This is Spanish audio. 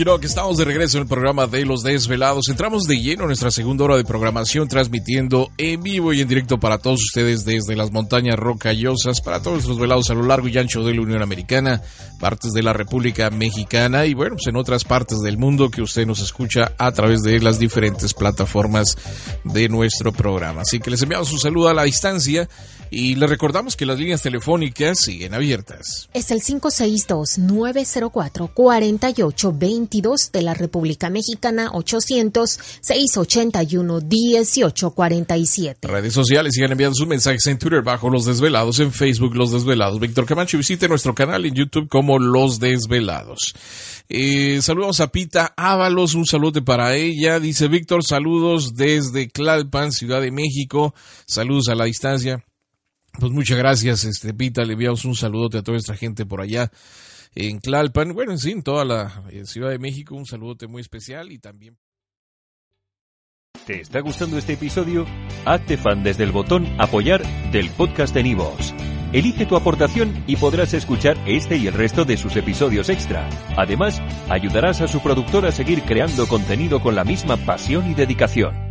Quiero que estamos de regreso en el programa de Los Desvelados. Entramos de lleno en nuestra segunda hora de programación, transmitiendo en vivo y en directo para todos ustedes desde las montañas rocallosas, para todos los velados a lo largo y ancho de la Unión Americana, partes de la República Mexicana y bueno, pues en otras partes del mundo que usted nos escucha a través de las diferentes plataformas de nuestro programa. Así que les enviamos un saludo a la distancia y le recordamos que las líneas telefónicas siguen abiertas. Es el 562-904-4822 de la República Mexicana, 800-681-1847. Redes sociales sigan enviando sus mensajes en Twitter bajo Los Desvelados, en Facebook Los Desvelados. Víctor Camacho, visite nuestro canal en YouTube como Los Desvelados. Eh, saludos a Pita Ábalos, un saludo para ella. Dice Víctor, saludos desde Clalpan, Ciudad de México. Saludos a la distancia. Pues muchas gracias, este Pita, le enviamos un saludote a toda nuestra gente por allá en Clalpan, bueno, en sí, en toda la eh, Ciudad de México, un saludote muy especial y también... ¿Te está gustando este episodio? Hazte fan desde el botón apoyar del podcast de Nivos. Elige tu aportación y podrás escuchar este y el resto de sus episodios extra. Además, ayudarás a su productor a seguir creando contenido con la misma pasión y dedicación.